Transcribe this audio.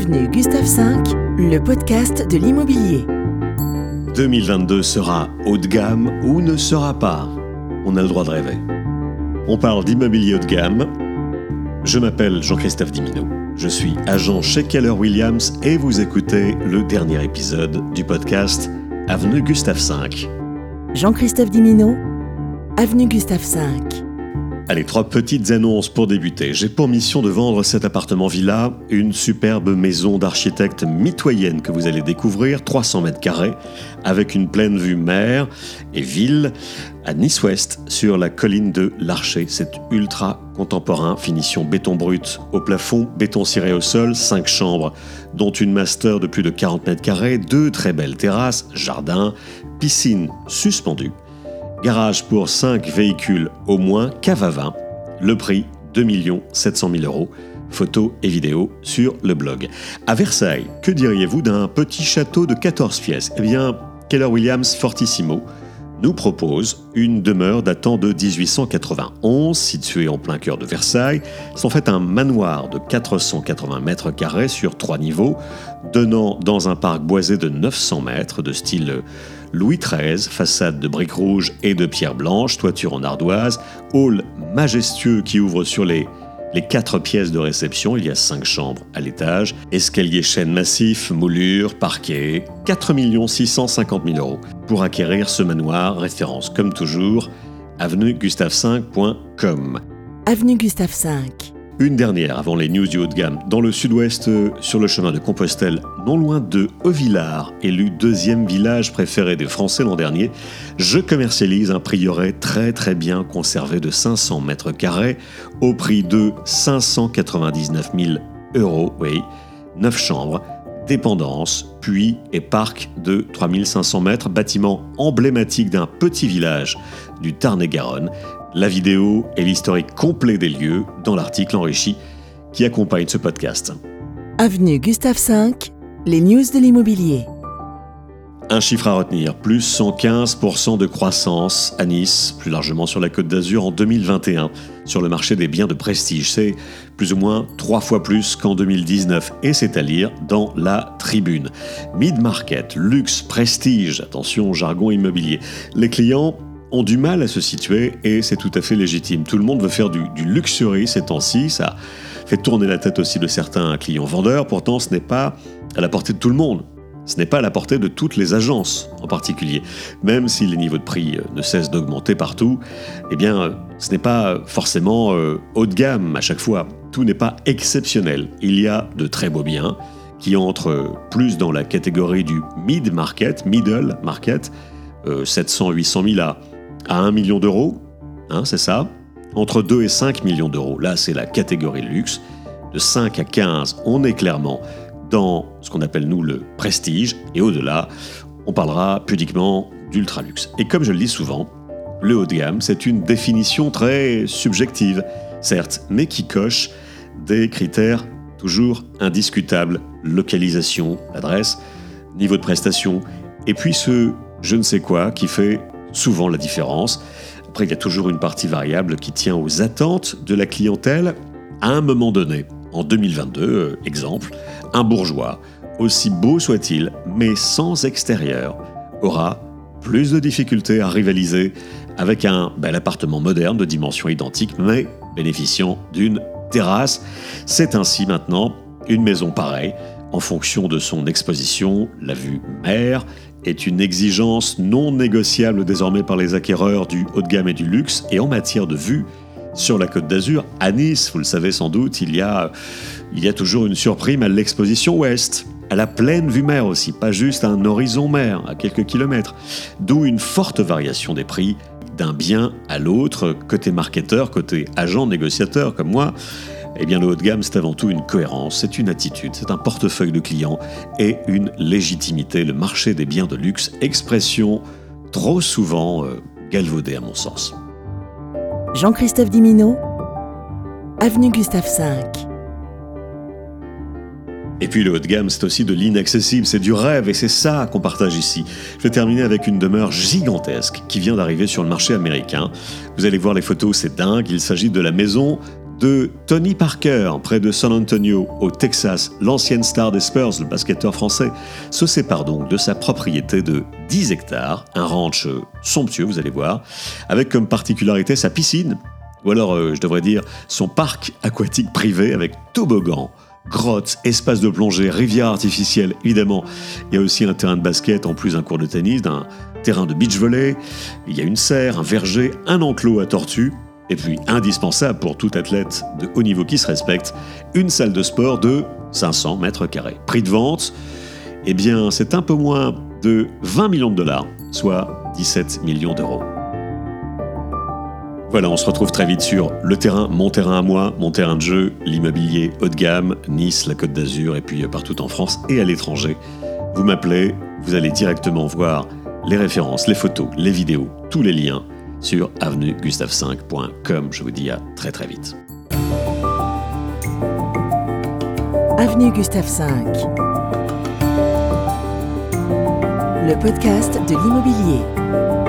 Avenue Gustave V, le podcast de l'immobilier. 2022 sera haut de gamme ou ne sera pas On a le droit de rêver. On parle d'immobilier haut de gamme. Je m'appelle Jean-Christophe Dimino. Je suis agent chez Keller Williams et vous écoutez le dernier épisode du podcast Avenue Gustave V. Jean-Christophe Dimino, Avenue Gustave V. Allez, trois petites annonces pour débuter. J'ai pour mission de vendre cet appartement-villa, une superbe maison d'architecte mitoyenne que vous allez découvrir, 300 mètres carrés, avec une pleine vue mer et ville, à Nice-Ouest, sur la colline de l'Archer. C'est ultra contemporain, finition béton brut au plafond, béton ciré au sol, 5 chambres, dont une master de plus de 40 mètres carrés, deux très belles terrasses, jardin, piscine suspendue Garage pour 5 véhicules au moins, vin. Le prix 2 700 000 euros. Photos et vidéos sur le blog. À Versailles, que diriez-vous d'un petit château de 14 pièces? Eh bien, Keller Williams Fortissimo nous propose une demeure datant de 1891, située en plein cœur de Versailles. C'est en fait un manoir de 480 mètres carrés sur trois niveaux, donnant dans un parc boisé de 900 mètres de style Louis XIII, façade de briques rouges et de pierre blanche, toiture en ardoise, hall majestueux qui ouvre sur les, les quatre pièces de réception, il y a cinq chambres à l'étage, escalier chaîne massif, moulure, parquet, 4 650 000 euros. Pour acquérir ce manoir, référence comme toujours, avenue gustave5.com. Avenue Gustave V. Une dernière avant les news du haut de gamme. Dans le sud-ouest, euh, sur le chemin de Compostelle, non loin de Hauvillard, élu deuxième village préféré des Français l'an dernier, je commercialise un prieuré très très bien conservé de 500 mètres carrés au prix de 599 000 euros, oui, 9 chambres, dépendance, puits et parc de 3500 mètres, bâtiment emblématique d'un petit village du Tarn-et-Garonne, la vidéo et l'historique complet des lieux dans l'article enrichi qui accompagne ce podcast. Avenue Gustave V, les news de l'immobilier. Un chiffre à retenir, plus 115% de croissance à Nice, plus largement sur la côte d'Azur en 2021, sur le marché des biens de prestige. C'est plus ou moins trois fois plus qu'en 2019, et c'est à lire dans la tribune. Mid-market, luxe, prestige, attention jargon immobilier. Les clients ont du mal à se situer et c'est tout à fait légitime. Tout le monde veut faire du, luxury ces temps-ci, ça fait tourner la tête aussi de certains clients vendeurs, pourtant ce n'est pas à la portée de tout le monde. Ce n'est pas à la portée de toutes les agences en particulier. Même si les niveaux de prix euh, ne cessent d'augmenter partout, eh bien, euh, ce n'est pas forcément euh, haut de gamme à chaque fois. Tout n'est pas exceptionnel. Il y a de très beaux biens qui entrent plus dans la catégorie du mid-market, middle market, 700-800 000 à à 1 million d'euros, hein, c'est ça, entre 2 et 5 millions d'euros. Là, c'est la catégorie luxe. De 5 à 15, on est clairement dans ce qu'on appelle nous le prestige, et au-delà, on parlera pudiquement d'ultra luxe. Et comme je le dis souvent, le haut de gamme, c'est une définition très subjective, certes, mais qui coche des critères toujours indiscutables localisation, adresse, niveau de prestation, et puis ce je ne sais quoi qui fait souvent la différence. Après, il y a toujours une partie variable qui tient aux attentes de la clientèle à un moment donné. En 2022, euh, exemple, un bourgeois, aussi beau soit-il, mais sans extérieur, aura plus de difficultés à rivaliser avec un bel appartement moderne de dimension identique, mais bénéficiant d'une terrasse. C'est ainsi maintenant une maison pareille, en fonction de son exposition, la vue mer est une exigence non négociable désormais par les acquéreurs du haut de gamme et du luxe. Et en matière de vue, sur la côte d'Azur, à Nice, vous le savez sans doute, il y a, il y a toujours une surprime à l'exposition ouest, à la pleine vue mer aussi, pas juste à un horizon mer, à quelques kilomètres. D'où une forte variation des prix d'un bien à l'autre, côté marketeur, côté agent négociateur comme moi. Eh bien, le haut de gamme, c'est avant tout une cohérence, c'est une attitude, c'est un portefeuille de clients et une légitimité. Le marché des biens de luxe, expression trop souvent euh, galvaudée à mon sens. Jean-Christophe Dimino, Avenue Gustave V. Et puis le haut de gamme, c'est aussi de l'inaccessible, c'est du rêve, et c'est ça qu'on partage ici. Je vais terminer avec une demeure gigantesque qui vient d'arriver sur le marché américain. Vous allez voir les photos, c'est dingue, il s'agit de la maison de Tony Parker, près de San Antonio, au Texas, l'ancienne star des Spurs, le basketteur français, se sépare donc de sa propriété de 10 hectares, un ranch somptueux, vous allez voir, avec comme particularité sa piscine, ou alors euh, je devrais dire son parc aquatique privé avec toboggan, grottes, espace de plongée, rivière artificielle, évidemment. Il y a aussi un terrain de basket, en plus d'un cours de tennis, d'un terrain de beach volley. Il y a une serre, un verger, un enclos à tortues. Et puis, indispensable pour tout athlète de haut niveau qui se respecte, une salle de sport de 500 mètres carrés. Prix de vente, eh bien, c'est un peu moins de 20 millions de dollars, soit 17 millions d'euros. Voilà, on se retrouve très vite sur le terrain, mon terrain à moi, mon terrain de jeu, l'immobilier haut de gamme, Nice, la Côte d'Azur et puis partout en France et à l'étranger. Vous m'appelez, vous allez directement voir les références, les photos, les vidéos, tous les liens sur avenuegustave5.com. Je vous dis à très très vite. Avenue Gustave V. Le podcast de l'immobilier.